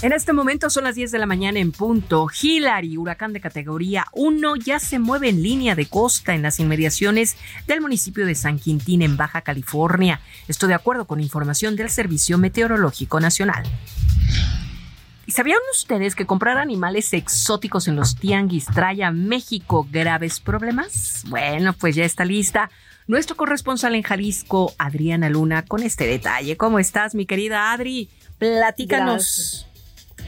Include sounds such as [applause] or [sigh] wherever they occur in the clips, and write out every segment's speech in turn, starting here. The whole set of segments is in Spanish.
En este momento son las 10 de la mañana en punto. Hillary, huracán de categoría 1, ya se mueve en línea de costa en las inmediaciones del municipio de San Quintín en Baja California. Esto de acuerdo con información del Servicio Meteorológico Nacional. ¿Y sabían ustedes que comprar animales exóticos en los tianguis trae a México graves problemas? Bueno, pues ya está lista nuestro corresponsal en Jalisco, Adriana Luna, con este detalle. ¿Cómo estás, mi querida Adri? Platícanos.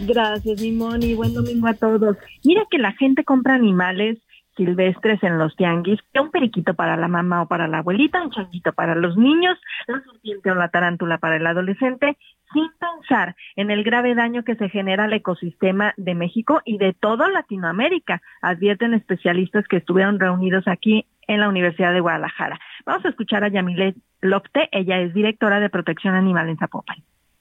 Mimoni. Buen domingo a todos. Mira que la gente compra animales silvestres en los tianguis, un periquito para la mamá o para la abuelita, un changuito para los niños, la serpiente o la tarántula para el adolescente, sin pensar en el grave daño que se genera al ecosistema de México y de toda Latinoamérica, advierten especialistas que estuvieron reunidos aquí en la Universidad de Guadalajara. Vamos a escuchar a Yamile Lopte, ella es directora de protección animal en Zapopan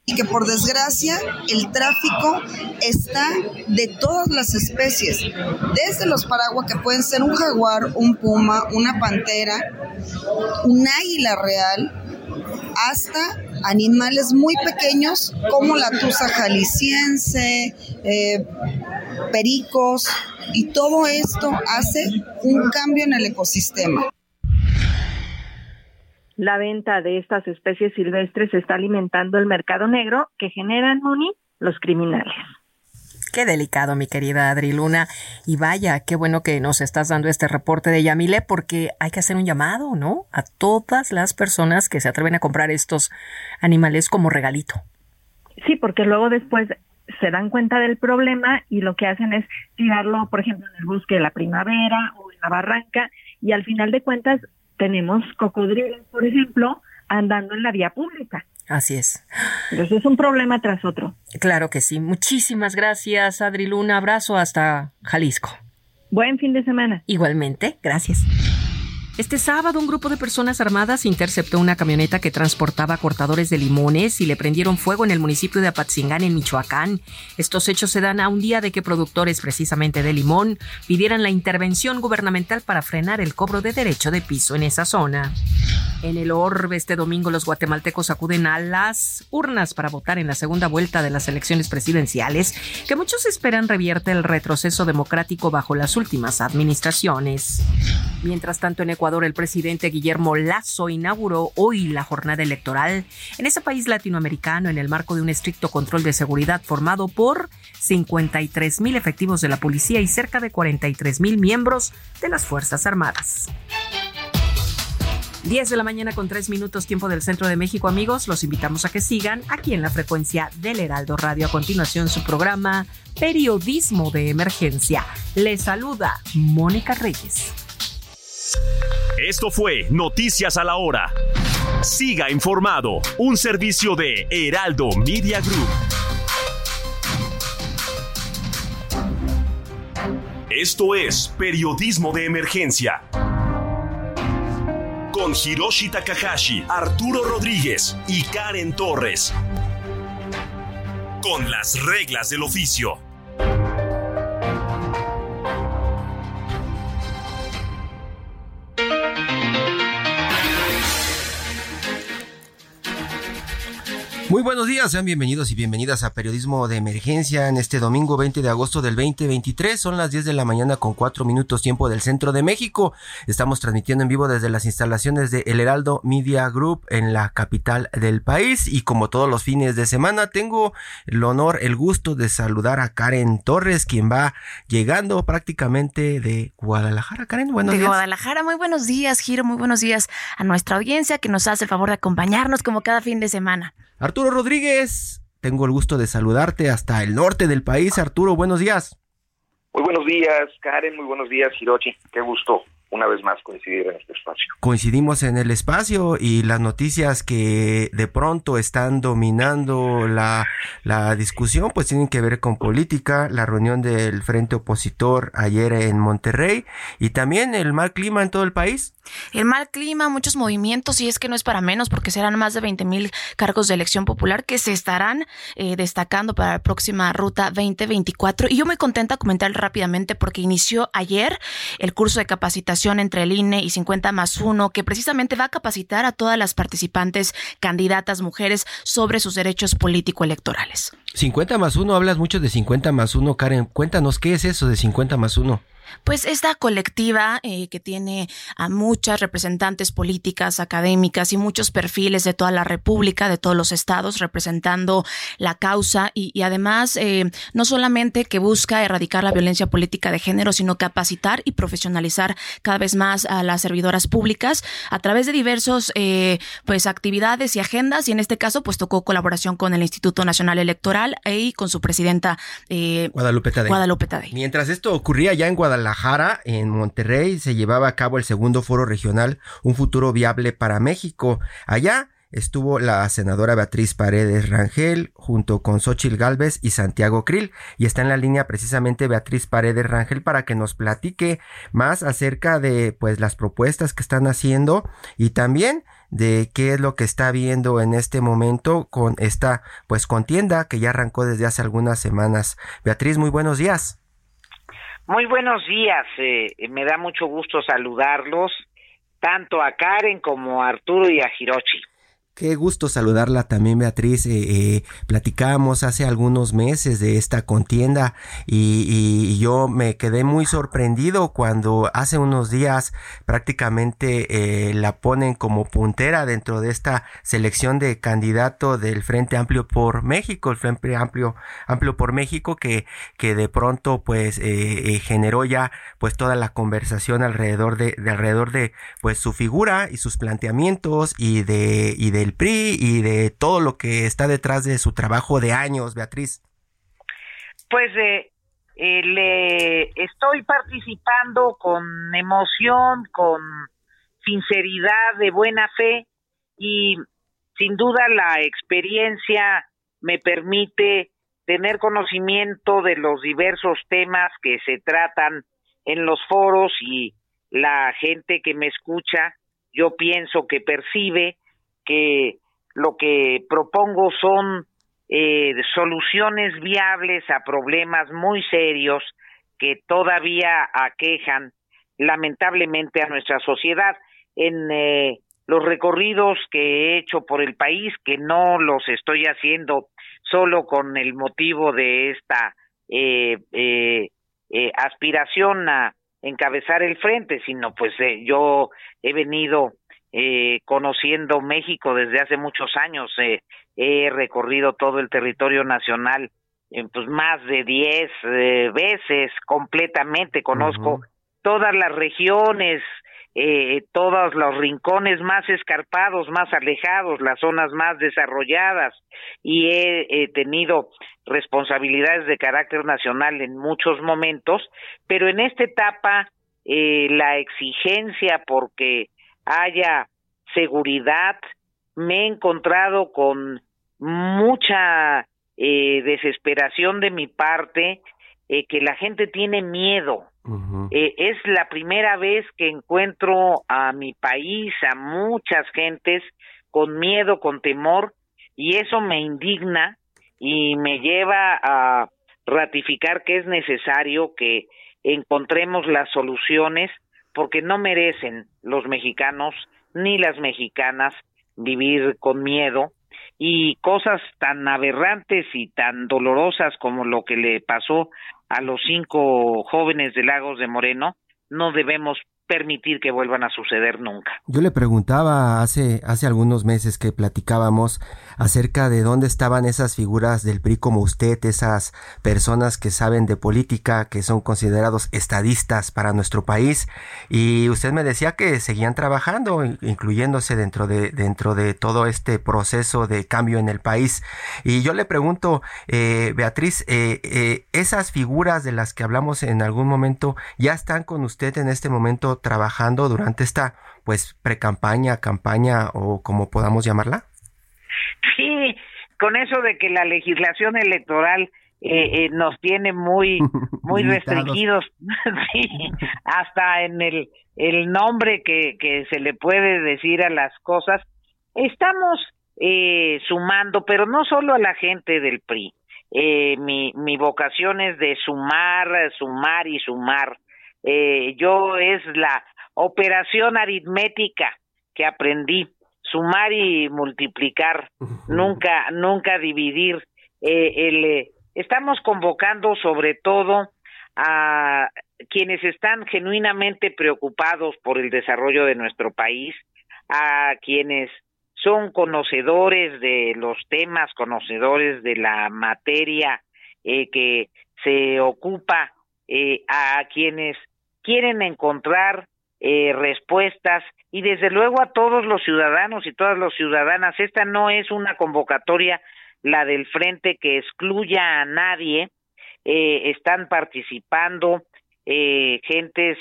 y que por desgracia el tráfico está de todas las especies, desde los paraguas que pueden ser un jaguar, un puma, una pantera, un águila real, hasta animales muy pequeños como la tusa jalisciense, eh, pericos, y todo esto hace un cambio en el ecosistema. La venta de estas especies silvestres está alimentando el mercado negro que generan, Moni, los criminales. Qué delicado, mi querida Adri Luna. Y vaya, qué bueno que nos estás dando este reporte de Yamile, porque hay que hacer un llamado, ¿no? A todas las personas que se atreven a comprar estos animales como regalito. Sí, porque luego después se dan cuenta del problema y lo que hacen es tirarlo, por ejemplo, en el bosque de la primavera o en la barranca, y al final de cuentas tenemos cocodrilos, por ejemplo, andando en la vía pública. Así es. Entonces es un problema tras otro. Claro que sí. Muchísimas gracias, Adri Luna. Abrazo hasta Jalisco. Buen fin de semana. Igualmente, gracias. Este sábado un grupo de personas armadas interceptó una camioneta que transportaba cortadores de limones y le prendieron fuego en el municipio de Apatzingán, en Michoacán. Estos hechos se dan a un día de que productores precisamente de limón pidieran la intervención gubernamental para frenar el cobro de derecho de piso en esa zona. En el orbe este domingo los guatemaltecos acuden a las urnas para votar en la segunda vuelta de las elecciones presidenciales que muchos esperan revierte el retroceso democrático bajo las últimas administraciones. Mientras tanto en Ecuador el presidente Guillermo Lazo inauguró hoy la jornada electoral en ese país latinoamericano en el marco de un estricto control de seguridad formado por 53 mil efectivos de la policía y cerca de 43 mil miembros de las Fuerzas Armadas. 10 de la mañana con 3 minutos tiempo del centro de México amigos, los invitamos a que sigan aquí en la frecuencia del Heraldo Radio. A continuación su programa Periodismo de Emergencia. Les saluda Mónica Reyes. Esto fue Noticias a la Hora. Siga informado, un servicio de Heraldo Media Group. Esto es Periodismo de Emergencia. Con Hiroshi Takahashi, Arturo Rodríguez y Karen Torres. Con las reglas del oficio. Muy buenos días, sean bienvenidos y bienvenidas a Periodismo de Emergencia en este domingo 20 de agosto del 2023. Son las 10 de la mañana con 4 minutos tiempo del centro de México. Estamos transmitiendo en vivo desde las instalaciones de El Heraldo Media Group en la capital del país. Y como todos los fines de semana, tengo el honor, el gusto de saludar a Karen Torres, quien va llegando prácticamente de Guadalajara. Karen, buenos días. De Guadalajara, muy buenos días, Giro, muy buenos días a nuestra audiencia que nos hace el favor de acompañarnos como cada fin de semana. Arturo Rodríguez, tengo el gusto de saludarte hasta el norte del país. Arturo, buenos días. Muy buenos días, Karen. Muy buenos días, Hirochi. Qué gusto una vez más coincidir en este espacio. Coincidimos en el espacio y las noticias que de pronto están dominando la, la discusión pues tienen que ver con política, la reunión del frente opositor ayer en Monterrey y también el mal clima en todo el país. El mal clima, muchos movimientos y es que no es para menos porque serán más de 20 mil cargos de elección popular que se estarán eh, destacando para la próxima ruta 2024 y yo me contenta comentar rápidamente porque inició ayer el curso de capacitación entre el INE y 50 más 1, que precisamente va a capacitar a todas las participantes candidatas mujeres sobre sus derechos político-electorales. 50 más 1, hablas mucho de 50 más 1, Karen. Cuéntanos, ¿qué es eso de 50 más 1? Pues esta colectiva eh, que tiene a muchas representantes políticas, académicas y muchos perfiles de toda la República, de todos los estados, representando la causa y, además eh, no solamente que busca erradicar la violencia política de género, sino capacitar y profesionalizar cada vez más a las servidoras públicas a través de diversos eh, pues actividades y agendas y en este caso pues tocó colaboración con el Instituto Nacional Electoral y con su presidenta Guadalupe Tadei. Guadalupe Tadei. Mientras esto ocurría ya en Guadalupe Guadalajara, en Monterrey, se llevaba a cabo el segundo foro regional Un futuro viable para México. Allá estuvo la senadora Beatriz Paredes Rangel junto con Xochil Gálvez y Santiago Krill y está en la línea precisamente Beatriz Paredes Rangel para que nos platique más acerca de pues las propuestas que están haciendo y también de qué es lo que está viendo en este momento con esta pues contienda que ya arrancó desde hace algunas semanas. Beatriz, muy buenos días. Muy buenos días, eh, me da mucho gusto saludarlos, tanto a Karen como a Arturo y a Hirochi. Qué gusto saludarla también, Beatriz. Eh, eh, platicábamos hace algunos meses de esta contienda y, yo me quedé muy sorprendido cuando hace unos días prácticamente eh, la ponen como puntera dentro de esta selección de candidato del Frente Amplio por México, el Frente Amplio, Amplio por México, que, que de pronto pues generó ya pues toda la conversación alrededor de, de, alrededor de pues su figura y sus planteamientos y de y del PRI y de todo lo que está detrás de su trabajo de años, Beatriz? Pues eh, eh, le estoy participando con emoción, con sinceridad, de buena fe y sin duda la experiencia me permite tener conocimiento de los diversos temas que se tratan en los foros y la gente que me escucha, yo pienso que percibe que lo que propongo son eh, soluciones viables a problemas muy serios que todavía aquejan lamentablemente a nuestra sociedad. En eh, los recorridos que he hecho por el país, que no los estoy haciendo solo con el motivo de esta eh, aspiración a encabezar el frente, sino pues yo he venido eh, conociendo México desde hace muchos años. Eh, he recorrido todo el territorio nacional pues más de 10 eh, veces completamente. Conozco todas las regiones, eh, todos los rincones más escarpados, más alejados, las zonas más desarrolladas y he tenido responsabilidades de carácter nacional en muchos momentos, pero en esta etapa eh, la exigencia porque haya seguridad. Me he encontrado con mucha eh, desesperación de mi parte, eh, que la gente tiene miedo. Eh, es la primera vez que encuentro a mi país, a muchas gentes con miedo, con temor, y eso me indigna y me lleva a ratificar que es necesario que encontremos las soluciones porque no merecen los mexicanos ni las mexicanas vivir con miedo y cosas tan aberrantes y tan dolorosas como lo que le pasó a los cinco jóvenes de Lagos de Moreno no debemos permitir que vuelvan a suceder nunca. Yo le preguntaba hace, hace algunos meses que platicábamos acerca de dónde estaban esas figuras del PRI como usted, esas personas que saben de política, que son considerados estadistas para nuestro país, y usted me decía que seguían trabajando, incluyéndose dentro de, dentro de todo este proceso de cambio en el país. Y yo le pregunto, eh, Beatriz, eh, eh, esas figuras de las que hablamos en algún momento, ¿ya están con usted en este momento trabajando durante esta pues pre-campaña, campaña o como podamos llamarla? Sí, con eso de que la legislación electoral eh, eh, nos tiene muy [laughs] muy restringidos, [laughs] sí, hasta en el el nombre que, que se le puede decir a las cosas. Estamos eh, sumando, pero no solo a la gente del PRI. Eh, mi, mi vocación es de sumar, sumar y sumar. Eh, yo es la operación aritmética que aprendí, sumar y multiplicar, nunca, nunca dividir. Eh, el, eh, estamos convocando sobre todo a quienes están genuinamente preocupados por el desarrollo de nuestro país, a quienes son conocedores de los temas, conocedores de la materia eh, que se ocupa, eh, a quienes quieren encontrar eh, respuestas y desde luego a todos los ciudadanos y todas las ciudadanas. Esta no es una convocatoria, la del frente, que excluya a nadie. Eh, están participando eh, gentes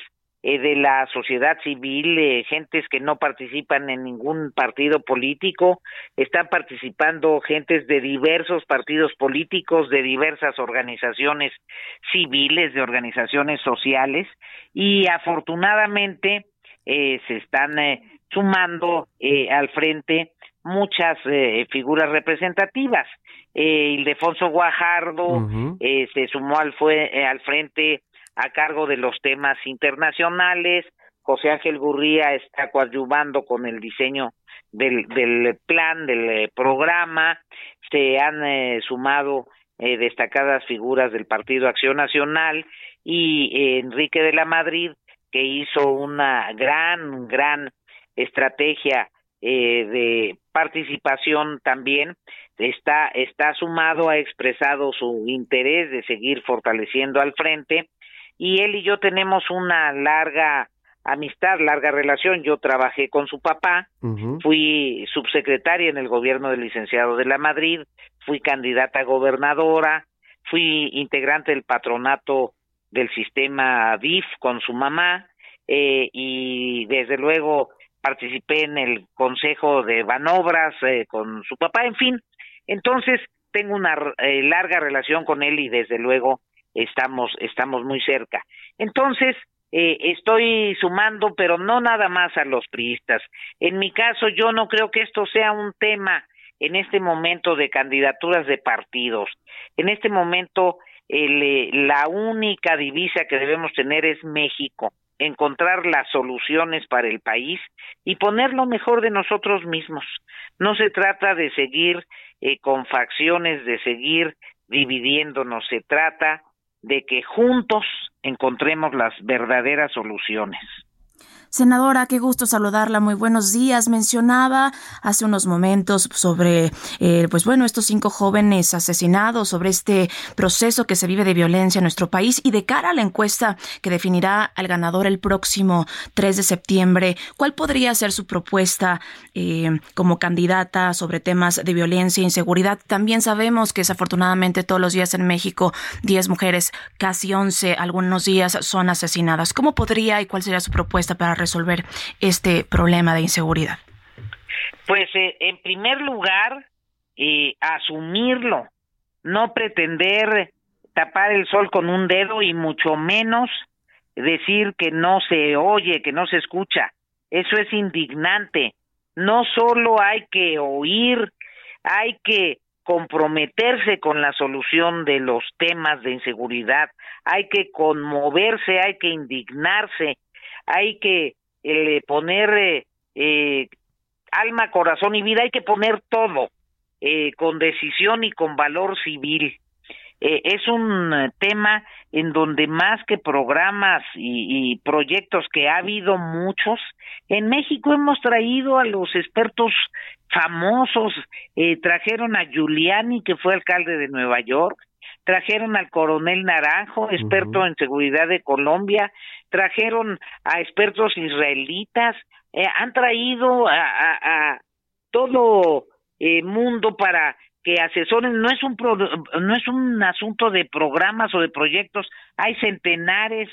eh, de la sociedad civil, eh, gentes que no participan en ningún partido político, están participando gentes de diversos partidos políticos, de diversas organizaciones civiles, de organizaciones sociales, y afortunadamente eh, se están eh, sumando eh, al frente muchas eh, figuras representativas. Ildefonso Guajardo eh, se sumó al, fue, al frente a cargo de los temas internacionales. José Ángel Gurría está coadyuvando con el diseño del, plan, del eh, programa. Se han eh, sumado eh, destacadas figuras del Partido Acción Nacional y eh, Enrique de la Madrid, que hizo una gran, gran estrategia eh, de participación también está está sumado ha expresado su interés de seguir fortaleciendo al frente y él y yo tenemos una larga amistad, larga relación. Yo trabajé con su papá, fui subsecretaria en el gobierno del licenciado de la Madrid, fui candidata a gobernadora, fui integrante del patronato del sistema DIF con su mamá eh, y desde luego participé en el consejo de Banobras eh, con su papá, en fin. Entonces tengo una eh, larga relación con él y desde luego estamos estamos muy cerca. Entonces eh, estoy sumando, pero no nada más a los priistas. En mi caso, yo no creo que esto sea un tema en este momento de candidaturas de partidos. En este momento, el, eh, la única divisa que debemos tener es México, encontrar las soluciones para el país y poner lo mejor de nosotros mismos. No se trata de seguir eh, con facciones, de seguir dividiéndonos, se trata de que juntos encontremos las verdaderas soluciones. Senadora, qué gusto saludarla. Muy buenos días. Mencionaba hace unos momentos sobre, eh, pues bueno, estos cinco jóvenes asesinados, sobre este proceso que se vive de violencia en nuestro país y de cara a la encuesta que definirá al ganador el próximo 3 de septiembre, ¿cuál podría ser su propuesta eh, como candidata sobre temas de violencia e inseguridad? También sabemos que desafortunadamente todos los días en México 10 mujeres, casi 11 algunos días son asesinadas. ¿Cómo podría y cuál sería su propuesta para resolver este problema de inseguridad? Pues eh, en primer lugar, eh, asumirlo, no pretender tapar el sol con un dedo y mucho menos decir que no se oye, que no se escucha. Eso es indignante. No solo hay que oír, hay que comprometerse con la solución de los temas de inseguridad, hay que conmoverse, hay que indignarse, hay que eh, poner eh, alma, corazón y vida, hay que poner todo eh, con decisión y con valor civil. eh, es un tema en donde más que programas y, proyectos que ha habido muchos, en México hemos traído a los expertos famosos, eh, trajeron a Giuliani, que fue alcalde de Nueva York, trajeron al coronel Naranjo, experto en seguridad de Colombia, trajeron a expertos israelitas, han traído a, todo el mundo para que asesoren. No es un no es un asunto de programas o de proyectos. Hay centenares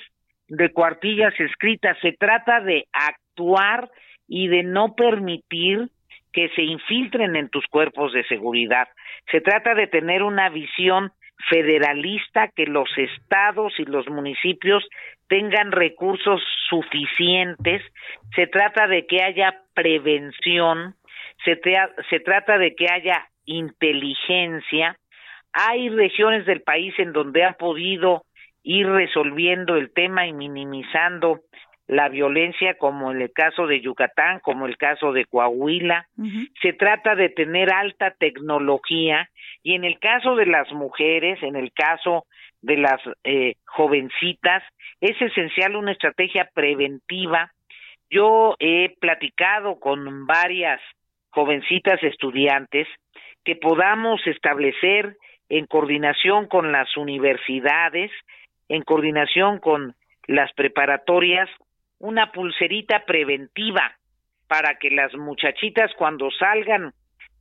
de cuartillas escritas. Se trata de actuar y de no permitir que se infiltren en tus cuerpos de seguridad. Se trata de tener una visión federalista que los estados y los municipios tengan recursos suficientes se trata de que haya prevención se, trata de que haya inteligencia. Hay regiones del país en donde han podido ir resolviendo el tema y minimizando la violencia, como en el caso de Yucatán, como el caso de Coahuila. Se trata de tener alta tecnología y en el caso de las mujeres, en el caso de las eh, jovencitas, es esencial una estrategia preventiva. Yo he platicado con varias jovencitas estudiantes que podamos establecer en coordinación con las universidades, en coordinación con las preparatorias, una pulserita preventiva para que las muchachitas cuando salgan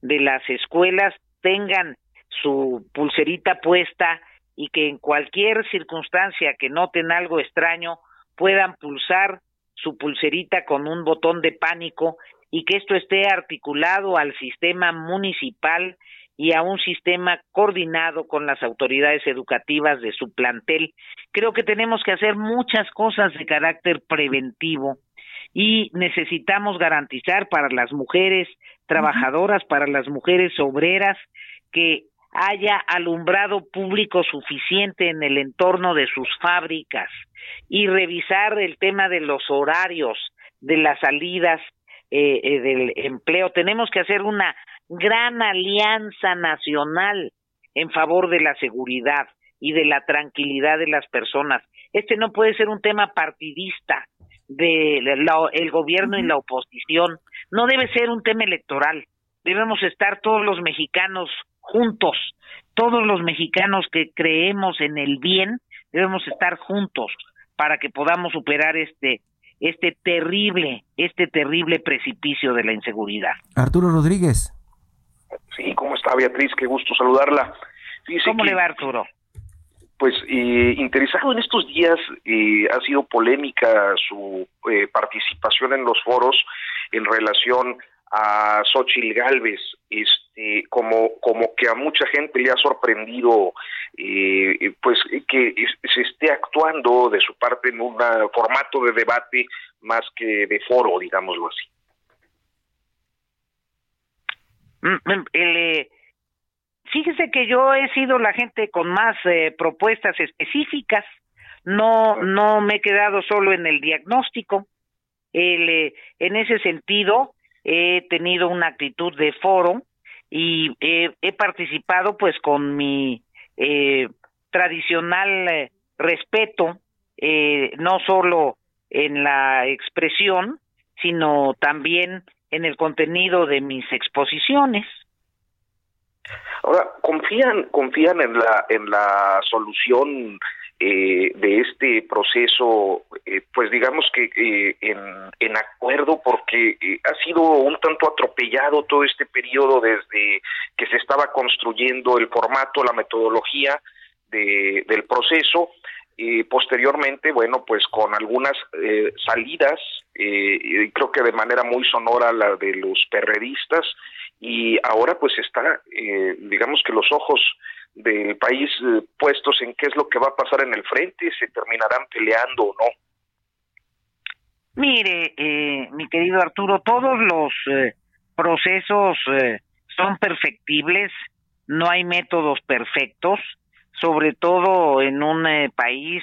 de las escuelas tengan su pulserita puesta y que en cualquier circunstancia que noten algo extraño puedan pulsar su pulserita con un botón de pánico y que esto esté articulado al sistema municipal y a un sistema coordinado con las autoridades educativas de su plantel. Creo que tenemos que hacer muchas cosas de carácter preventivo y necesitamos garantizar para las mujeres trabajadoras, para las mujeres obreras, que haya alumbrado público suficiente en el entorno de sus fábricas y revisar el tema de los horarios de las salidas eh, eh, del empleo. Tenemos que hacer una gran alianza nacional en favor de la seguridad y de la tranquilidad de las personas. Este no puede ser un tema partidista de el gobierno y la oposición. No debe ser un tema electoral. Debemos estar todos los mexicanos juntos. Todos los mexicanos que creemos en el bien debemos estar juntos para que podamos superar este este terrible, este terrible precipicio de la inseguridad. Arturo Rodríguez. Sí, ¿cómo está Beatriz? Qué gusto saludarla. ¿Cómo le va Arturo? Pues eh, interesado en estos días eh, ha sido polémica su eh, participación en los foros en relación a Xochitl Galvez, este, como, como que a mucha gente le ha sorprendido eh, pues que se esté actuando de su parte en un formato de debate más que de foro, digámoslo así. Mm, mm, eh, fíjese que yo he sido la gente con más eh, propuestas específicas, no, no me he quedado solo en el diagnóstico. El, en ese sentido, he tenido una actitud de foro y he, participado pues con mi eh, tradicional eh, respeto, eh, no solo en la expresión, sino también en el contenido de mis exposiciones. Ahora, confían, confían en la en la solución eh, de este proceso, eh, pues digamos que eh, en, en, acuerdo, porque ha sido un tanto atropellado todo este periodo desde que se estaba construyendo el formato, la metodología de, del proceso. Y posteriormente, bueno, pues con algunas salidas, creo que de manera muy sonora la de los perredistas, y ahora pues está, digamos que los ojos del país eh, puestos en qué es lo que va a pasar en el frente, se terminarán peleando o no. Mire, eh, mi querido Arturo, todos los eh, procesos son perfectibles, no hay métodos perfectos, sobre todo en un país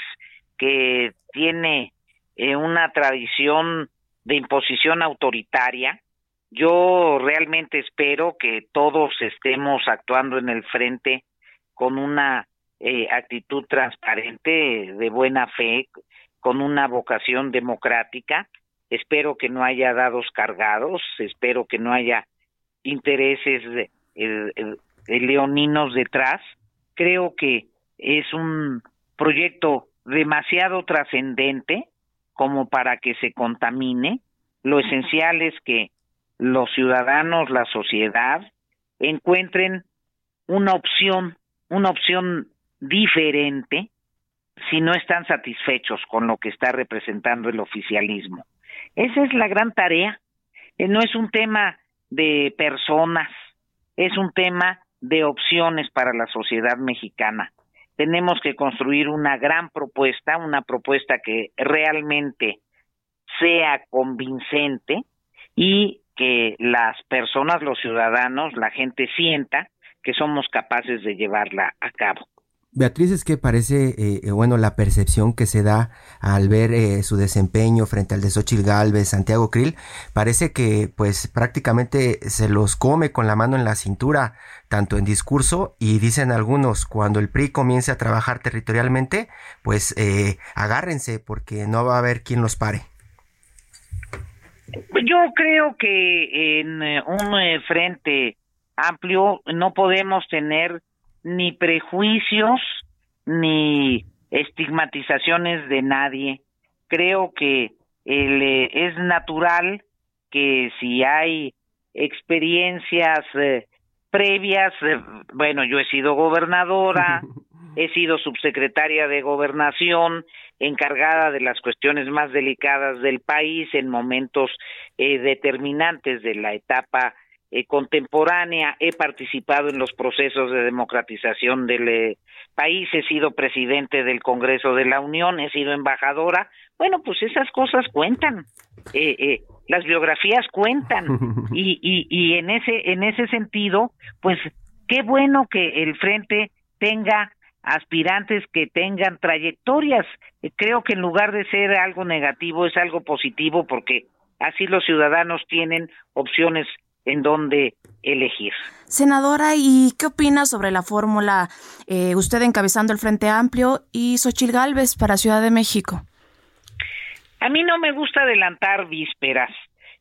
que tiene una tradición de imposición autoritaria. Yo realmente espero que todos estemos actuando en el frente con una eh, actitud transparente, de buena fe, con una vocación democrática. Espero que no haya dados cargados, espero que no haya intereses leoninos detrás. Creo que es un proyecto demasiado trascendente como para que se contamine. Lo esencial es que los ciudadanos, la sociedad, encuentren una opción, una opción diferente si no están satisfechos con lo que está representando el oficialismo. Esa es la gran tarea. Eh, no es un tema de personas, es un tema de opciones para la sociedad mexicana. Tenemos que construir una gran propuesta, una propuesta que realmente sea convincente y que las personas, los ciudadanos, la gente sienta que somos capaces de llevarla a cabo. Beatriz, es que parece, eh, eh, bueno, la percepción que se da al ver eh, su desempeño frente al de Xochitl Galvez, Santiago Krill, parece que pues prácticamente se los come con la mano en la cintura, tanto en discurso y dicen algunos, cuando el PRI comience a trabajar territorialmente, pues agárrense porque no va a haber quien los pare. Yo creo que en un frente amplio no podemos tener ni prejuicios ni estigmatizaciones de nadie. Creo que eh, es natural que si hay experiencias eh, previas, eh, bueno, yo he sido gobernadora, [laughs] he sido subsecretaria de gobernación, encargada de las cuestiones más delicadas del país en momentos determinantes de la etapa eh, contemporánea, he participado en los procesos de democratización del eh, país, he sido presidente del Congreso de la Unión, he sido embajadora. Bueno, pues esas cosas cuentan. Eh, las biografías cuentan [laughs] y, y, y en ese en ese sentido, pues qué bueno que el frente tenga aspirantes que tengan trayectorias. Creo que en lugar de ser algo negativo es algo positivo porque así los ciudadanos tienen opciones en dónde elegir. Senadora, ¿y qué opina sobre la fórmula eh, usted encabezando el Frente Amplio y Xochil Gálvez para Ciudad de México? A mí no me gusta adelantar vísperas.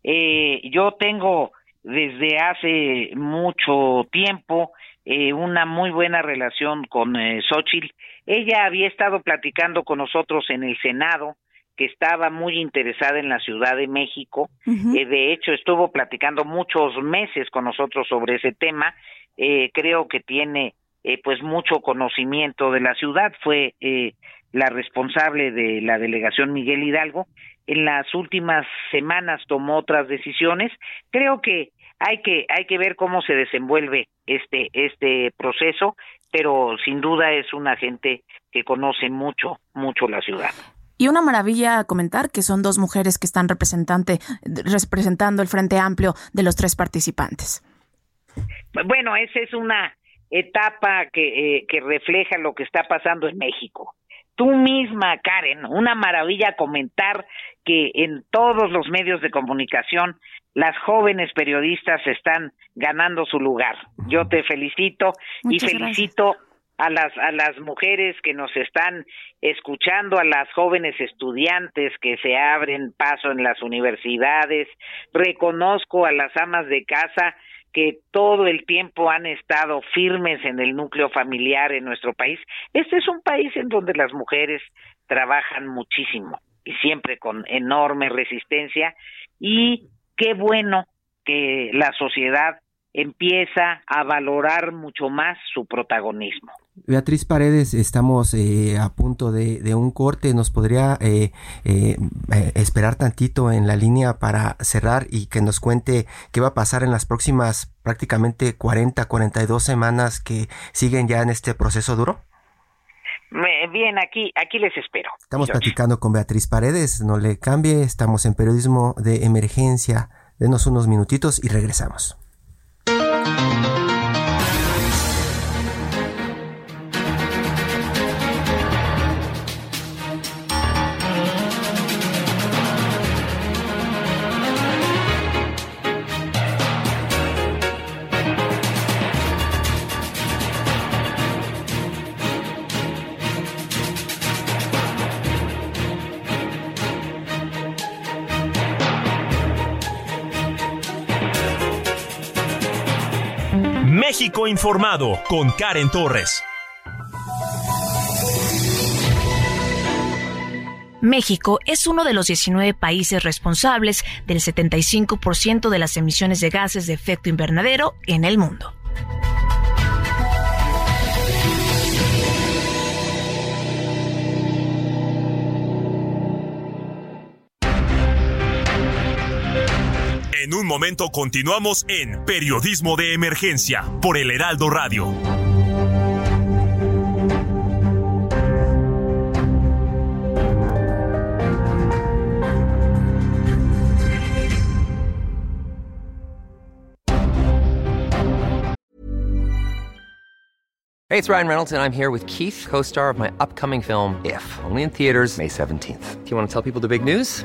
Eh, yo tengo desde hace mucho tiempo eh, una muy buena relación con eh, Xochitl. Ella había estado platicando con nosotros en el Senado que estaba muy interesada en la Ciudad de México. Eh, de hecho, estuvo platicando muchos meses con nosotros sobre ese tema. Eh, creo que tiene eh, pues mucho conocimiento de la ciudad. Fue la responsable de la delegación Miguel Hidalgo. En las últimas semanas tomó otras decisiones. Creo que hay que hay que ver cómo se desenvuelve este este proceso, pero sin duda es una gente que conoce mucho mucho la ciudad. Y una maravilla comentar que son dos mujeres que están representante, representando el Frente Amplio de los tres participantes. Bueno, esa es una etapa que, eh, que refleja lo que está pasando en México. Tú misma, Karen, una maravilla comentar que en todos los medios de comunicación las jóvenes periodistas están ganando su lugar. Yo te felicito y felicito a las a las mujeres que nos están escuchando, a las jóvenes estudiantes que se abren paso en las universidades. Reconozco a las amas de casa que todo el tiempo han estado firmes en el núcleo familiar en nuestro país. Este es un país en donde las mujeres trabajan muchísimo y siempre con enorme resistencia y qué bueno que la sociedad empieza a valorar mucho más su protagonismo. Beatriz Paredes, estamos eh, a punto de, un corte. ¿Nos podría eh, eh, esperar tantito en la línea para cerrar y que nos cuente qué va a pasar en las próximas prácticamente 40, 42 semanas que siguen ya en este proceso duro? Bien, aquí, aquí les espero. Estamos platicando con Beatriz Paredes, no le cambie, estamos en periodismo de emergencia. Denos unos minutitos y regresamos. México informado con Karen Torres. México es uno de los 19 países responsables del 75% de las emisiones de gases de efecto invernadero en el mundo. En un momento continuamos en Periodismo de Emergencia por el Heraldo Radio. Hey, it's Ryan Reynolds, and I'm here with Keith, co star of my upcoming film, If, only in theaters, May 17th. Do you want to tell people the big news?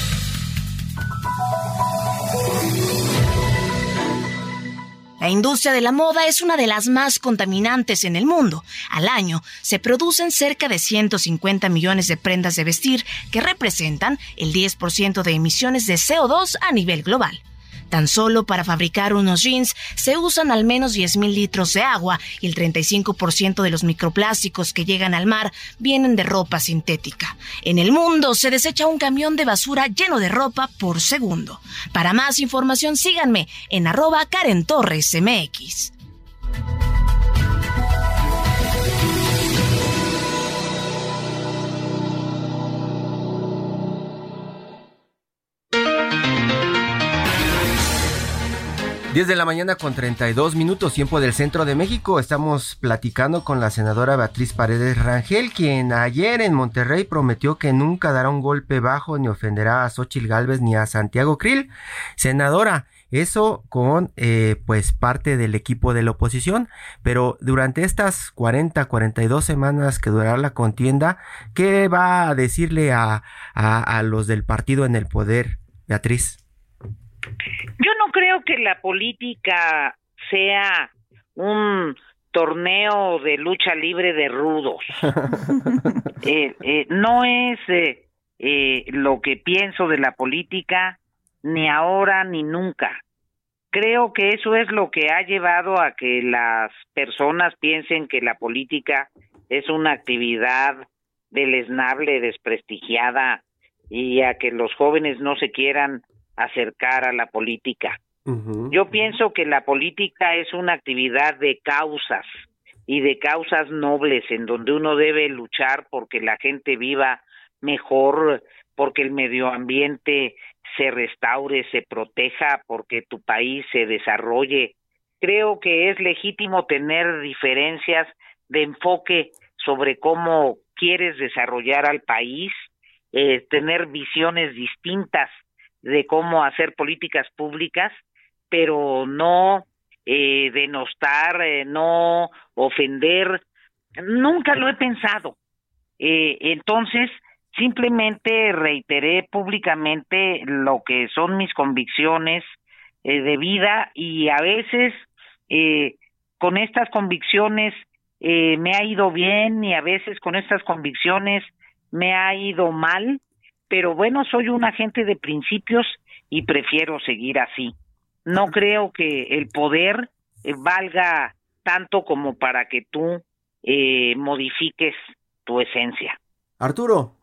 La industria de la moda es una de las más contaminantes en el mundo. Al año se producen cerca de 150 millones de prendas de vestir que representan el 10% de emisiones de CO2 a nivel global. Tan solo para fabricar unos jeans se usan al menos 10.000 litros de agua y el 35% de los microplásticos que llegan al mar vienen de ropa sintética. En el mundo se desecha un camión de basura lleno de ropa por segundo. Para más información síganme en arroba Karen Torres MX. Diez de la mañana con 32 minutos, tiempo del centro de México. Estamos platicando con la senadora Beatriz Paredes Rangel, quien ayer en Monterrey prometió que nunca dará un golpe bajo ni ofenderá a Xochil Gálvez ni a Santiago Krill. Senadora, eso con eh, pues parte del equipo de la oposición, pero durante estas 40, 42 semanas que durará la contienda, ¿qué va a decirle a, a, a los del partido en el poder, Beatriz? Yo no creo que la política sea un torneo de lucha libre de rudos. [laughs] eh, eh, no es eh, eh, lo que pienso de la política ni ahora ni nunca. Creo que eso es lo que ha llevado a que las personas piensen que la política es una actividad deleznable, desprestigiada y a que los jóvenes no se quieran acercar a la política. Yo pienso que la política es una actividad de causas y de causas nobles en donde uno debe luchar porque la gente viva mejor, porque el medio ambiente se restaure, se proteja, porque tu país se desarrolle. Creo que es legítimo tener diferencias de enfoque sobre cómo quieres desarrollar al país, eh, tener visiones distintas de cómo hacer políticas públicas, pero no eh, denostar, eh, no ofender. Nunca lo he pensado. Eh, entonces, simplemente reiteré públicamente lo que son mis convicciones eh, de vida y a veces con estas convicciones me ha ido bien y a veces con estas convicciones me ha ido mal pero bueno, soy un agente de principios y prefiero seguir así. No creo que el poder eh, valga tanto como para que tú eh, modifiques tu esencia. Arturo.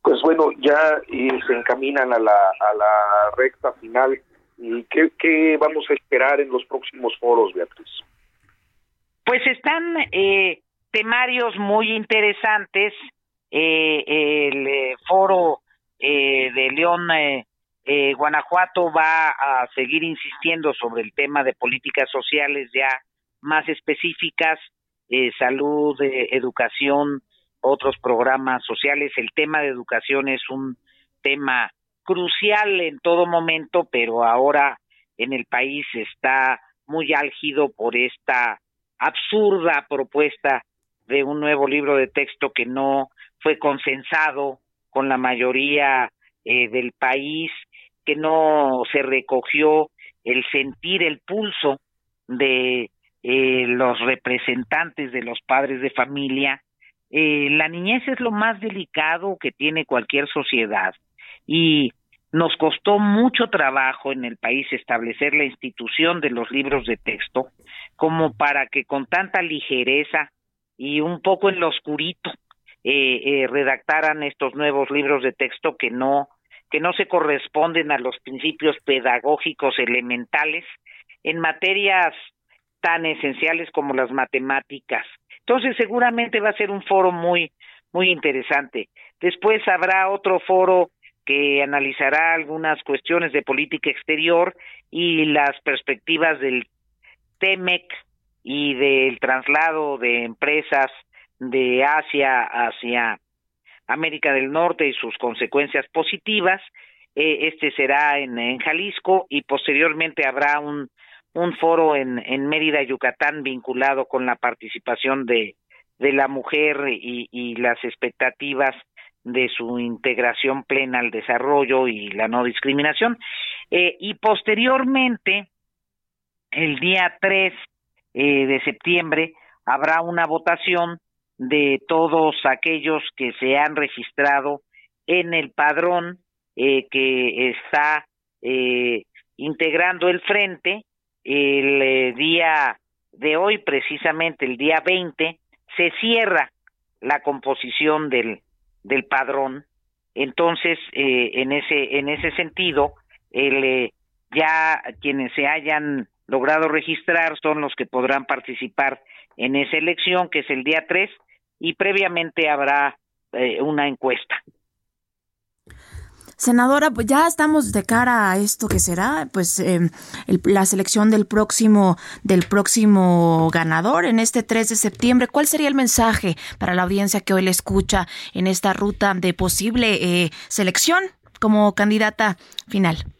Pues bueno, ya eh, se encaminan a la, a la recta final. ¿Y qué, qué vamos a esperar en los próximos foros, Beatriz? Pues están eh, temarios muy interesantes. Eh, el eh, foro eh, de León, Guanajuato, va a seguir insistiendo sobre el tema de políticas sociales ya más específicas, salud, educación, otros programas sociales. El tema de educación es un tema crucial en todo momento, pero ahora en el país está muy álgido por esta absurda propuesta de un nuevo libro de texto que no fue consensado con la mayoría eh, del país, que no se recogió el sentir el pulso de eh, los representantes de los padres de familia. Eh, la niñez es lo más delicado que tiene cualquier sociedad y nos costó mucho trabajo en el país establecer la institución de los libros de texto como para que con tanta ligereza y un poco en lo oscurito eh, eh, redactaran estos nuevos libros de texto que no que no se corresponden a los principios pedagógicos elementales en materias tan esenciales como las matemáticas. Entonces seguramente va a ser un foro muy muy interesante. Después habrá otro foro que analizará algunas cuestiones de política exterior y las perspectivas del TEMEC y del traslado de empresas de Asia hacia América del Norte y sus consecuencias positivas. Eh, este será en, Jalisco y posteriormente habrá un, un foro en, en Mérida, Yucatán, vinculado con la participación de, de la mujer y, y las expectativas de su integración plena al desarrollo y la no discriminación. Eh, y posteriormente, el día 3 eh, de septiembre, habrá una votación de todos aquellos que se han registrado en el padrón eh, que está integrando el frente. El día de hoy, precisamente el día 20, se cierra la composición del, del padrón. Entonces, eh, en ese en ese sentido, el, eh, ya quienes se hayan logrado registrar son los que podrán participar en esa elección, que es el día 3, y previamente habrá eh, una encuesta. Senadora, pues ya estamos de cara a esto que será, pues em, la selección del próximo del próximo ganador en este 3 de septiembre. ¿Cuál sería el mensaje para la audiencia que hoy le escucha en esta ruta de posible eh, selección como candidata final?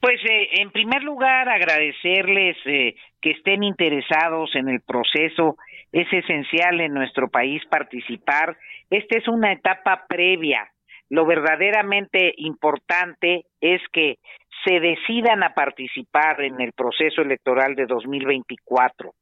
Pues eh, en primer lugar agradecerles eh, que estén interesados en el proceso. Es esencial en nuestro país participar. Esta es una etapa previa lo verdaderamente importante es que se decidan a participar en el proceso electoral de 2024,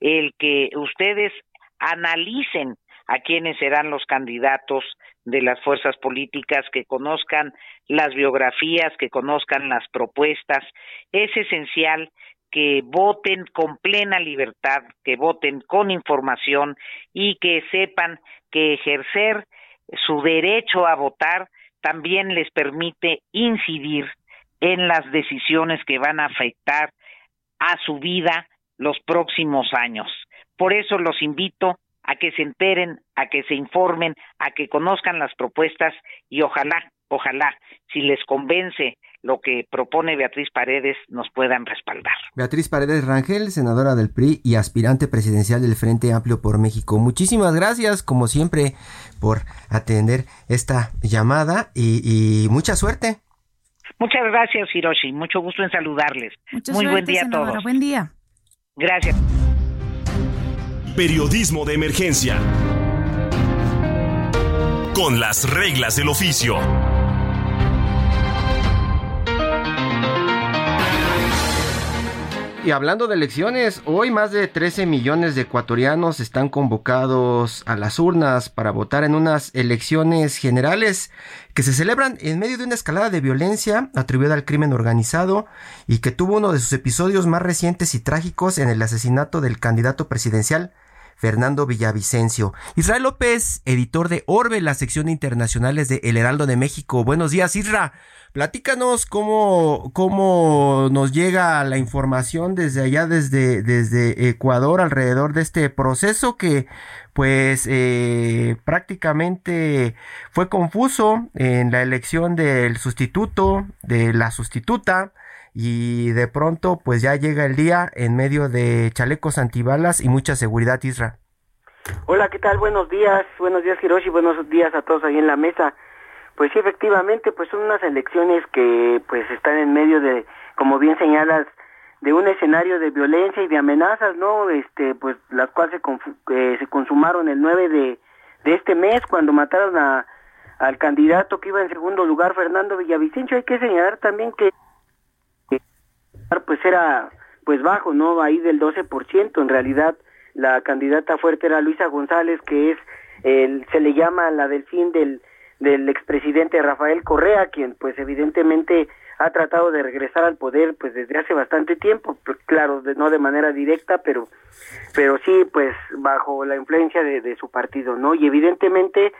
el que ustedes analicen a quiénes serán los candidatos de las fuerzas políticas, que conozcan las biografías, que conozcan las propuestas. Es esencial que voten con plena libertad, que voten con información y que sepan que ejercer su derecho a votar también les permite incidir en las decisiones que van a afectar a su vida los próximos años. Por eso los invito a que se enteren, a que se informen, a que conozcan las propuestas y ojalá, ojalá, si les convence lo que propone Beatriz Paredes nos puedan respaldar. Beatriz Paredes Rangel, senadora del PRI y aspirante presidencial del Frente Amplio por México. Muchísimas gracias, como siempre, por atender esta llamada y, mucha suerte. Muchas gracias, Hiroshi. Mucho gusto en saludarles. Muy buen día a todos. Buen día. Gracias. Periodismo de emergencia. Con las reglas del oficio. Y hablando de elecciones, hoy más de 13 millones de ecuatorianos están convocados a las urnas para votar en unas elecciones generales que se celebran en medio de una escalada de violencia atribuida al crimen organizado y que tuvo uno de sus episodios más recientes y trágicos en el asesinato del candidato presidencial Fernando Villavicencio. Israel López, editor de Orbe, la sección de internacionales de El Heraldo de México. Buenos días, Isra. Platícanos cómo, cómo nos llega la información desde allá, desde, desde Ecuador, alrededor de este proceso que pues eh, prácticamente fue confuso en la elección del sustituto, de la sustituta, y de pronto pues ya llega el día en medio de chalecos antibalas y mucha seguridad, Isra. Hola, ¿qué tal? Buenos días, buenos días Hiroshi, buenos días a todos ahí en la mesa. Pues sí, efectivamente, pues son unas elecciones que pues están en medio de, como bien señalas, de un escenario de violencia y de amenazas, ¿no? Este, pues las cuales se, se consumaron el 9 de, de este mes cuando mataron a, al candidato que iba en segundo lugar, Fernando Villavicencio. Hay que señalar también que pues era pues bajo, ¿no? Ahí del 12%, en realidad la candidata fuerte era Luisa González, que es, el, se le llama la delfín del del expresidente Rafael Correa, quien pues evidentemente ha tratado de regresar al poder pues desde hace bastante tiempo, claro, no de manera directa, pero pero sí pues bajo la influencia de, de su partido, ¿no? Y evidentemente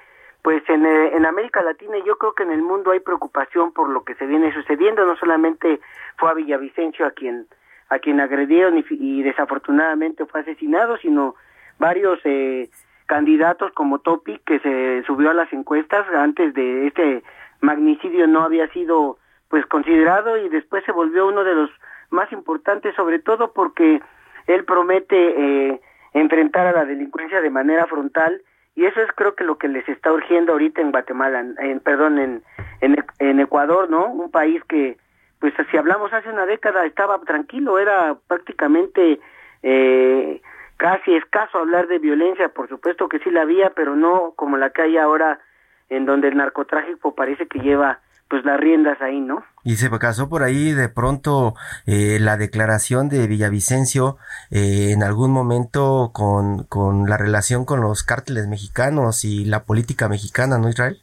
pues en, eh, en América Latina yo creo que en el mundo hay preocupación por lo que se viene sucediendo, no solamente fue a Villavicencio a quien a quien agredieron y, y desafortunadamente fue asesinado, sino varios eh, candidatos como Topi, que se subió a las encuestas. Antes de este magnicidio no había sido pues considerado y después se volvió uno de los más importantes sobre todo porque él promete eh, enfrentar a la delincuencia de manera frontal y eso es creo que lo que les está urgiendo ahorita en Guatemala, en, perdón, en, en, Ecuador, ¿no? Un país que, pues si hablamos hace una década, estaba tranquilo, era prácticamente eh, casi escaso hablar de violencia, por supuesto que sí la había, pero no como la que hay ahora, en donde el narcotráfico parece que lleva pues las riendas ahí, ¿no? Y se casó por ahí de pronto eh, la declaración de Villavicencio eh, en algún momento con, con la relación con los cárteles mexicanos y la política mexicana, ¿no, Israel?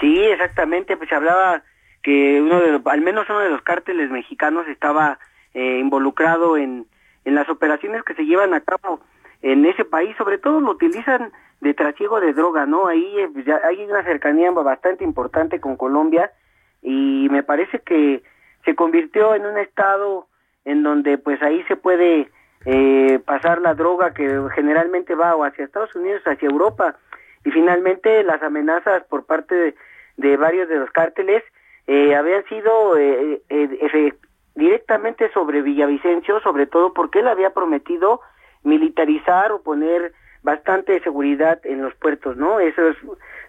Sí, exactamente, pues se hablaba que uno de al menos uno de los cárteles mexicanos estaba eh, involucrado en, en las operaciones que se llevan a cabo en ese país, sobre todo lo utilizan de trasiego de droga, ¿no? Ahí eh, ya hay una cercanía bastante importante con Colombia y me parece que se convirtió en un estado en donde pues ahí se puede eh, pasar la droga que generalmente va o hacia Estados Unidos hacia Europa. Y finalmente las amenazas por parte de, varios de los cárteles eh, habían sido eh, eh directamente sobre Villavicencio, sobre todo porque él había prometido militarizar o poner bastante seguridad en los puertos, ¿no? Eso es,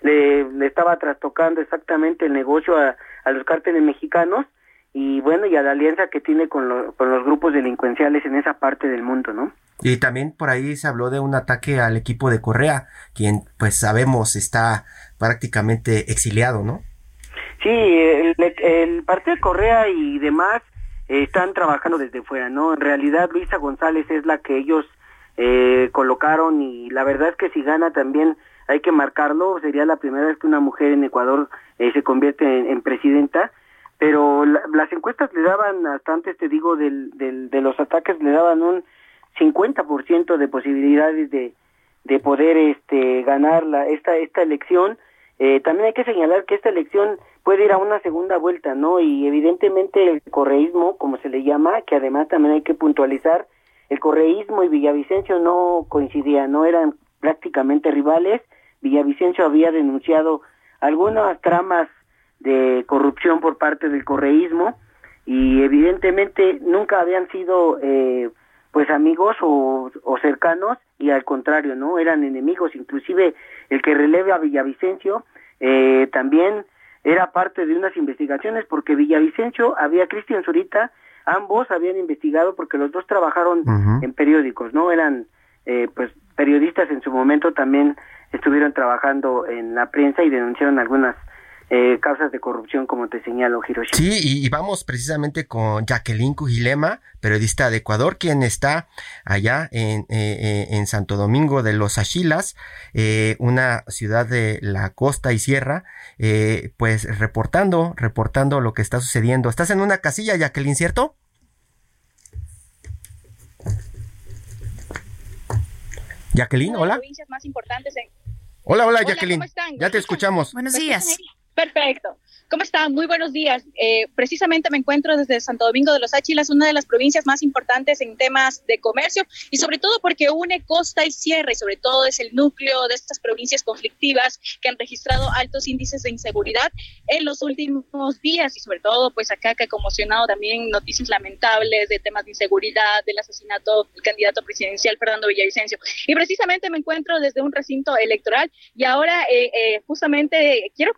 le, le estaba trastocando exactamente el negocio a, a, los cárteles mexicanos y bueno, y a la alianza que tiene con, con los grupos delincuenciales en esa parte del mundo, ¿no? Y también por ahí se habló de un ataque al equipo de Correa, quien pues sabemos está prácticamente exiliado, ¿no? Sí, el, el partido de Correa y demás están trabajando desde fuera, ¿no? En realidad Luisa González es la que ellos eh, colocaron y la verdad es que si gana también hay que marcarlo, sería la primera vez que una mujer en Ecuador eh, se convierte en, presidenta, pero las encuestas le daban, hasta antes te digo, del, del, de los ataques le daban un 50% de posibilidades de, de poder este, ganar la, esta, esta elección. Eh, también hay que señalar que esta elección puede ir a una segunda vuelta, ¿no? Y evidentemente el correísmo, como se le llama, que además también hay que puntualizar, el correísmo y Villavicencio no coincidían, no eran prácticamente rivales. Villavicencio había denunciado algunas tramas de corrupción por parte del correísmo y evidentemente nunca habían sido eh, pues amigos o, o, cercanos y al contrario no eran enemigos inclusive el que releve a Villavicencio eh, también era parte de unas investigaciones porque Villavicencio había Cristian Zurita ambos habían investigado porque los dos trabajaron en periódicos, ¿no? Eran eh, pues periodistas en su momento también estuvieron trabajando en la prensa y denunciaron algunas eh, causas de corrupción, como te señalo, Hiroshi. Sí, y, vamos precisamente con Jacqueline Cujilema, periodista de Ecuador, quien está allá en, eh, en Santo Domingo de los Achilas, una ciudad de la costa y sierra, pues reportando, reportando lo que está sucediendo. Estás en una casilla, Jacqueline, ¿cierto? Jacqueline, hola. Hola, hola, Jacqueline. Ya te escuchamos. Buenos días. Perfecto. ¿Cómo están? Muy buenos días. Eh, precisamente me encuentro desde Santo Domingo de los Áchilas, una de las provincias más importantes en temas de comercio y sobre todo porque une costa y sierra y sobre todo es el núcleo de estas provincias conflictivas que han registrado altos índices de inseguridad en los últimos días y sobre todo pues acá que ha conmocionado también noticias lamentables de temas de inseguridad, del asesinato del candidato presidencial Fernando Villavicencio. Y precisamente me encuentro desde un recinto electoral y ahora eh, eh, justamente quiero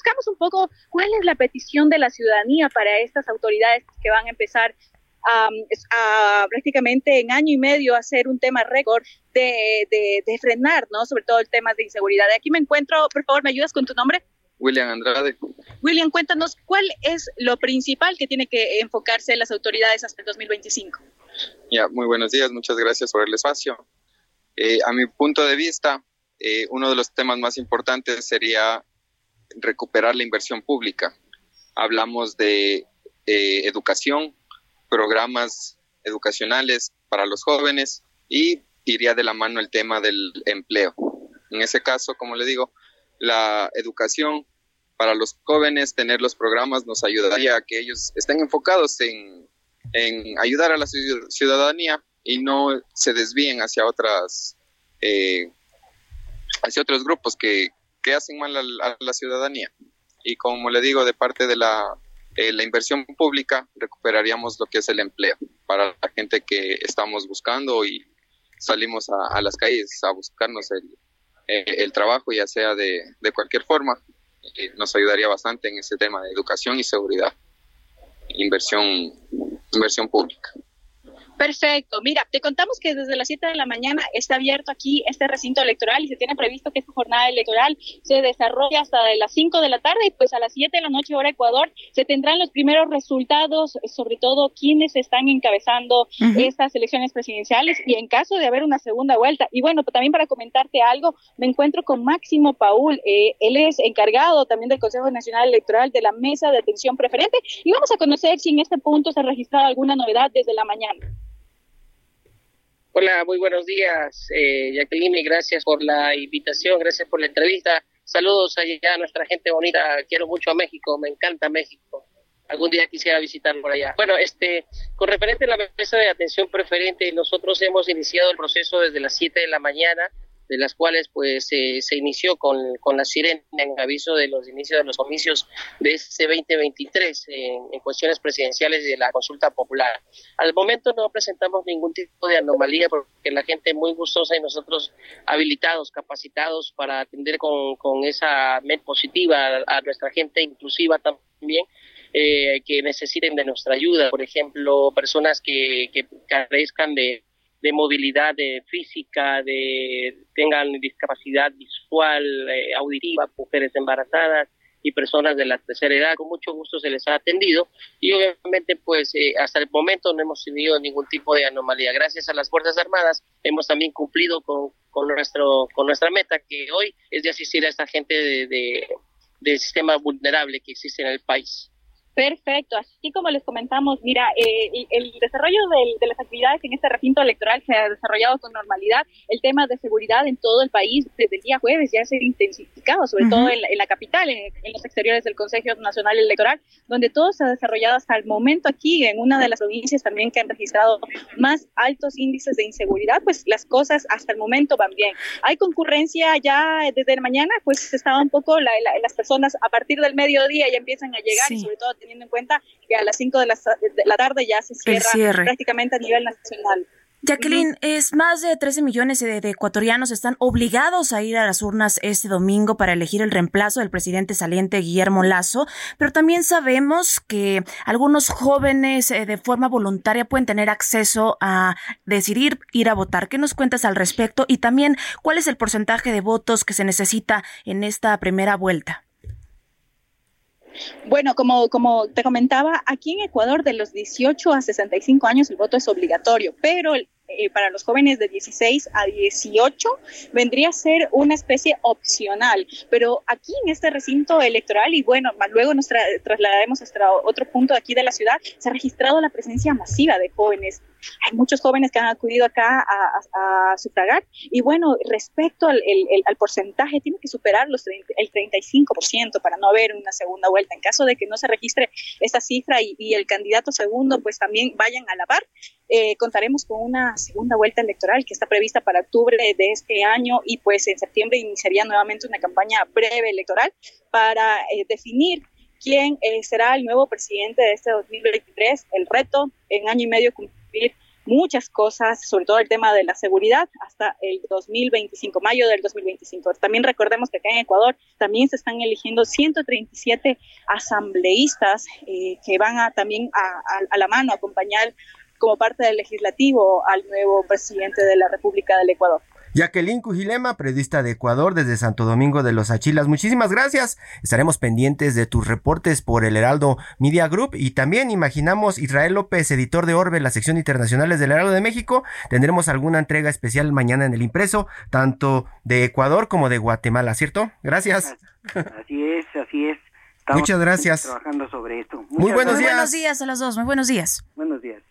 conozcamos un poco ¿Cuál es la petición de la ciudadanía para estas autoridades que van a empezar a, prácticamente en año y medio a hacer un tema récord de, de, frenar, ¿no? Sobre todo el tema de inseguridad. Aquí me encuentro, por favor, ¿me ayudas con tu nombre? William Andrade. William, cuéntanos cuál es lo principal que tiene que enfocarse las autoridades hasta el 2025. Ya, muy buenos días, muchas gracias por el espacio. Eh, a mi punto de vista, eh, uno de los temas más importantes sería recuperar la inversión pública. Hablamos de eh, educación, programas educacionales para los jóvenes y iría de la mano el tema del empleo. En ese caso, como le digo, la educación para los jóvenes, tener los programas nos ayudaría a que ellos estén enfocados en, ayudar a la ciudadanía y no se desvíen hacia otras eh, hacia otros grupos que, que hacen mal a, la ciudadanía. Y como le digo, de parte de la, eh, la inversión pública, recuperaríamos lo que es el empleo para la gente que estamos buscando y salimos a, las calles a buscarnos el, el trabajo, ya sea de, de cualquier forma. Eh, nos ayudaría bastante en ese tema de educación y seguridad, inversión, inversión pública. Perfecto. Mira, te contamos que desde las 7 de la mañana está abierto aquí este recinto electoral y se tiene previsto que esta jornada electoral se desarrolle hasta las 5 de la tarde y pues a las 7 de la noche hora Ecuador se tendrán los primeros resultados, sobre todo quienes están encabezando estas elecciones presidenciales y en caso de haber una segunda vuelta. Y bueno, pues, también para comentarte algo, me encuentro con Máximo Paul, eh, él es encargado también del Consejo Nacional Electoral de la Mesa de Atención Preferente y vamos a conocer si en este punto se ha registrado alguna novedad desde la mañana. Hola, muy buenos días, eh, Jacqueline, gracias por la invitación, gracias por la entrevista. Saludos allá a nuestra gente bonita, quiero mucho a México, me encanta México. Algún día quisiera visitar por allá. Bueno, este, con referente a la mesa de atención preferente, nosotros hemos iniciado el proceso desde las 7 de la mañana de las cuales pues se inició con, con, la sirena en aviso de los inicios de los comicios de este 2023 en, en, cuestiones presidenciales y de la consulta popular. Al momento no presentamos ningún tipo de anomalía porque la gente muy gustosa y nosotros habilitados, capacitados para atender con, con esa mente positiva a, nuestra gente inclusiva también. Eh, que necesiten de nuestra ayuda, por ejemplo, personas que, que carezcan de, de movilidad de física, de tengan discapacidad visual, eh, auditiva, mujeres embarazadas y personas de la tercera edad, con mucho gusto se les ha atendido y obviamente pues eh, hasta el momento no hemos tenido ningún tipo de anomalía. Gracias a las Fuerzas Armadas hemos también cumplido con, con nuestro, con nuestra meta que hoy es de asistir a esta gente de, de, de sistema vulnerable que existe en el país. Perfecto, así como les comentamos, mira, eh, el desarrollo de las actividades en este recinto electoral se ha desarrollado con normalidad. El tema de seguridad en todo el país desde el día jueves ya se ha intensificado, sobre todo en la, capital, en, los exteriores del Consejo Nacional Electoral, donde todo se ha desarrollado hasta el momento aquí, en una de las provincias también que han registrado más altos índices de inseguridad, pues las cosas hasta el momento van bien. Hay concurrencia ya desde mañana, pues estaba un poco las personas a partir del mediodía ya empiezan a llegar y sobre todo teniendo en cuenta que a las 5 de, la, tarde ya se cierra prácticamente a nivel nacional. Jacqueline, es más de 13 millones de, ecuatorianos están obligados a ir a las urnas este domingo para elegir el reemplazo del presidente saliente Guillermo Lazo, pero también sabemos que algunos jóvenes eh, de forma voluntaria pueden tener acceso a decidir ir a votar. ¿Qué nos cuentas al respecto? Y también, ¿cuál es el porcentaje de votos que se necesita en esta primera vuelta? Bueno, como, como te comentaba, aquí en Ecuador de los 18 a 65 años el voto es obligatorio, pero eh, para los jóvenes de 16 a 18 vendría a ser una especie opcional. Pero aquí en este recinto electoral, y bueno, luego nos trasladaremos hasta otro punto de aquí de la ciudad, se ha registrado la presencia masiva de jóvenes hay muchos jóvenes que han acudido acá a, sufragar. Y bueno, respecto al, porcentaje, tiene que superar los el 35% para no haber una segunda vuelta. En caso de que no se registre esta cifra y, el candidato segundo, pues también vayan a la par, eh, contaremos con una segunda vuelta electoral que está prevista para octubre de este año y pues en septiembre iniciaría nuevamente una campaña breve electoral para eh, definir quién eh, será el nuevo presidente de este 2023. El reto en año y medio muchas cosas, sobre todo el tema de la seguridad, hasta el 2025, mayo del 2025. También recordemos que acá en Ecuador también se están eligiendo 137 asambleístas que van a también a, a, la mano acompañar como parte del legislativo al nuevo presidente de la República del Ecuador. Jacqueline Cujilema, periodista de Ecuador desde Santo Domingo de los Achilas. Muchísimas gracias. Estaremos pendientes de tus reportes por el Heraldo Media Group y también imaginamos Israel López, editor de Orbe, la sección internacionales del Heraldo de México. Tendremos alguna entrega especial mañana en el impreso, tanto de Ecuador como de Guatemala, ¿cierto? Gracias. Así es, así es. Muchas gracias. Trabajando sobre esto. Muy buenos días. Muy buenos días a los dos. Muy buenos días. Buenos días.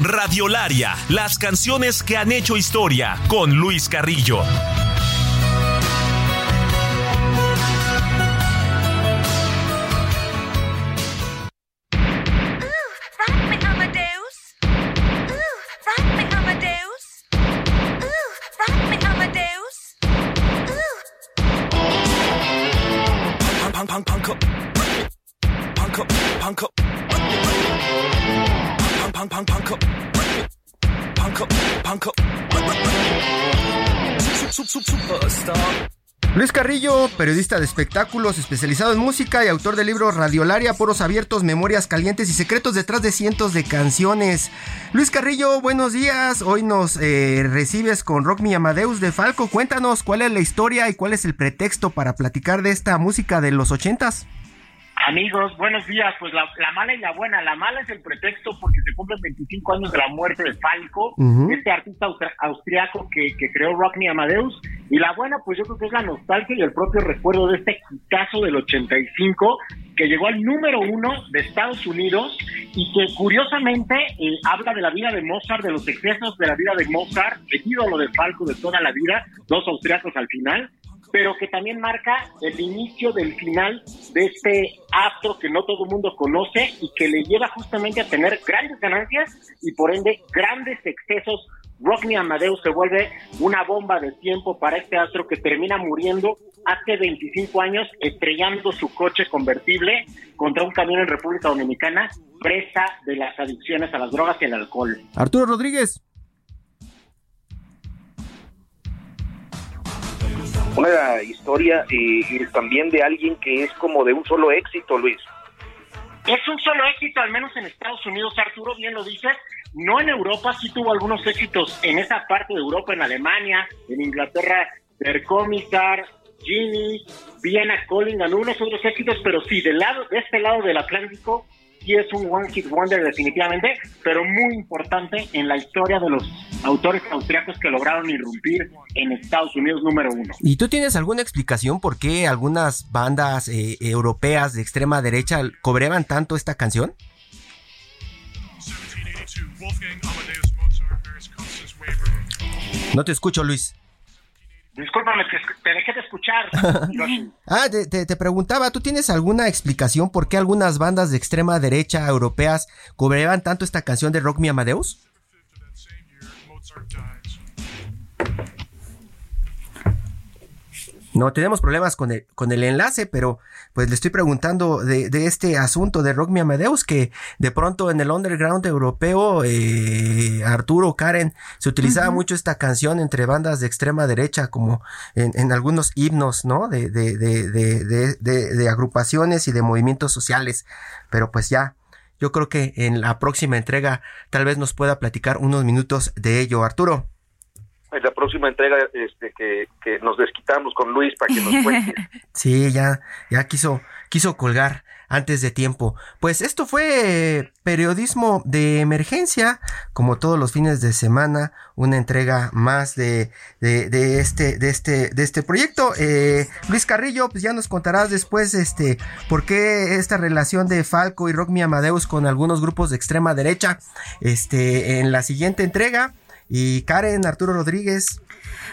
Radiolaria, las canciones que han hecho historia con Luis Carrillo. Luis Carrillo, periodista de espectáculos, especializado en música y autor del libro Radiolaria, Poros Abiertos, Memorias Calientes y Secretos detrás de cientos de canciones. Luis Carrillo, buenos días. Hoy nos eh, recibes con Rock Mi Amadeus de Falco. Cuéntanos cuál es la historia y cuál es el pretexto para platicar de esta música de los ochentas. Amigos, buenos días. Pues la, mala y la buena. La mala es el pretexto porque se cumplen 25 años de la muerte de Falco, este artista austriaco que, creó Rock Me Amadeus. Y la buena, pues yo creo que es la nostalgia y el propio recuerdo de este caso del 85 que llegó al número uno de Estados Unidos y que curiosamente eh, habla de la vida de Mozart, de los excesos de la vida de Mozart, el ídolo de Falco de toda la vida, dos austriacos al final pero que también marca el inicio del final de este astro que no todo el mundo conoce y que le lleva justamente a tener grandes ganancias y por ende grandes excesos. Rock Me Amadeus se vuelve una bomba de tiempo para este astro que termina muriendo hace 25 años estrellando su coche convertible contra un camión en República Dominicana, presa de las adicciones a las drogas y el alcohol. Arturo Rodríguez. Una historia y también de alguien que es como de un solo éxito, Luis. Es un solo éxito, al menos en Estados Unidos, Arturo, bien lo dices. No en Europa, sí tuvo algunos éxitos en esa parte de Europa, en Alemania, en Inglaterra, Der Commissar, Ginny, Viena Calling, ganó unos otros éxitos, pero sí, del lado, de este lado del Atlántico, sí es un One Hit Wonder definitivamente, pero muy importante en la historia de los autores austriacos que lograron irrumpir en Estados Unidos número uno. ¿Y tú tienes alguna explicación por qué algunas bandas eh, europeas de extrema derecha cobraban tanto esta canción? No te escucho, Luis. Discúlpame, te, dejé de escuchar. [laughs] ah, te, preguntaba, ¿tú tienes alguna explicación por qué algunas bandas de extrema derecha europeas cobraban tanto esta canción de Rock Me Amadeus? No, tenemos problemas con el, con el enlace, pero pues le estoy preguntando de, este asunto de Rock Me Amadeus, que de pronto en el underground europeo, eh, Arturo, Karen, se utilizaba mucho esta canción entre bandas de extrema derecha, como en, algunos himnos, ¿no? De, de, de, de, agrupaciones y de movimientos sociales. Pero pues ya, yo creo que en la próxima entrega tal vez nos pueda platicar unos minutos de ello. Arturo. En la próxima entrega este, que, que nos desquitamos con Luis para que nos [laughs] cuente. Sí, ya, ya quiso, quiso colgar antes de tiempo. Pues esto fue periodismo de emergencia, como todos los fines de semana, una entrega más de, de, este, de este, de este proyecto. Eh, Luis Carrillo, pues ya nos contarás después, este, por qué esta relación de Falco y Rock Mi Amadeus con algunos grupos de extrema derecha, este, en la siguiente entrega. Y Karen, Arturo Rodríguez,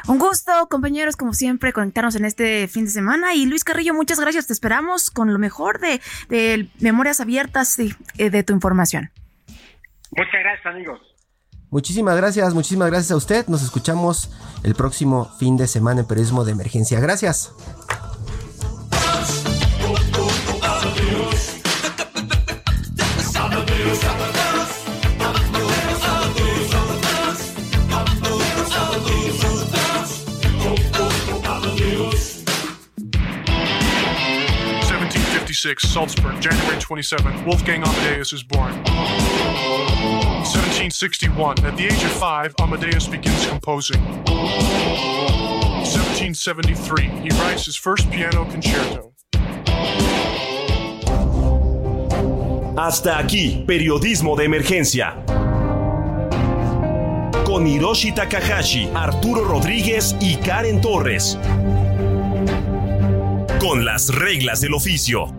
un gusto, compañeros, como siempre, conectarnos en este fin de semana. Y Luis Carrillo, muchas gracias. Te esperamos con lo mejor de, de Memorias Abiertas y eh, de tu información. Muchas gracias, amigos. Muchísimas gracias, muchísimas gracias a usted. Nos escuchamos el próximo fin de semana en Periodismo de Emergencia. Gracias. 1756, Salzburg, January 27, Wolfgang Amadeus is born. 1761, at the age of five, Amadeus begins composing. 1773, he writes his first piano concerto. Hasta aquí, periodismo de emergencia. Con Hiroshi Takahashi, Arturo Rodríguez y Karen Torres. Con las reglas del oficio.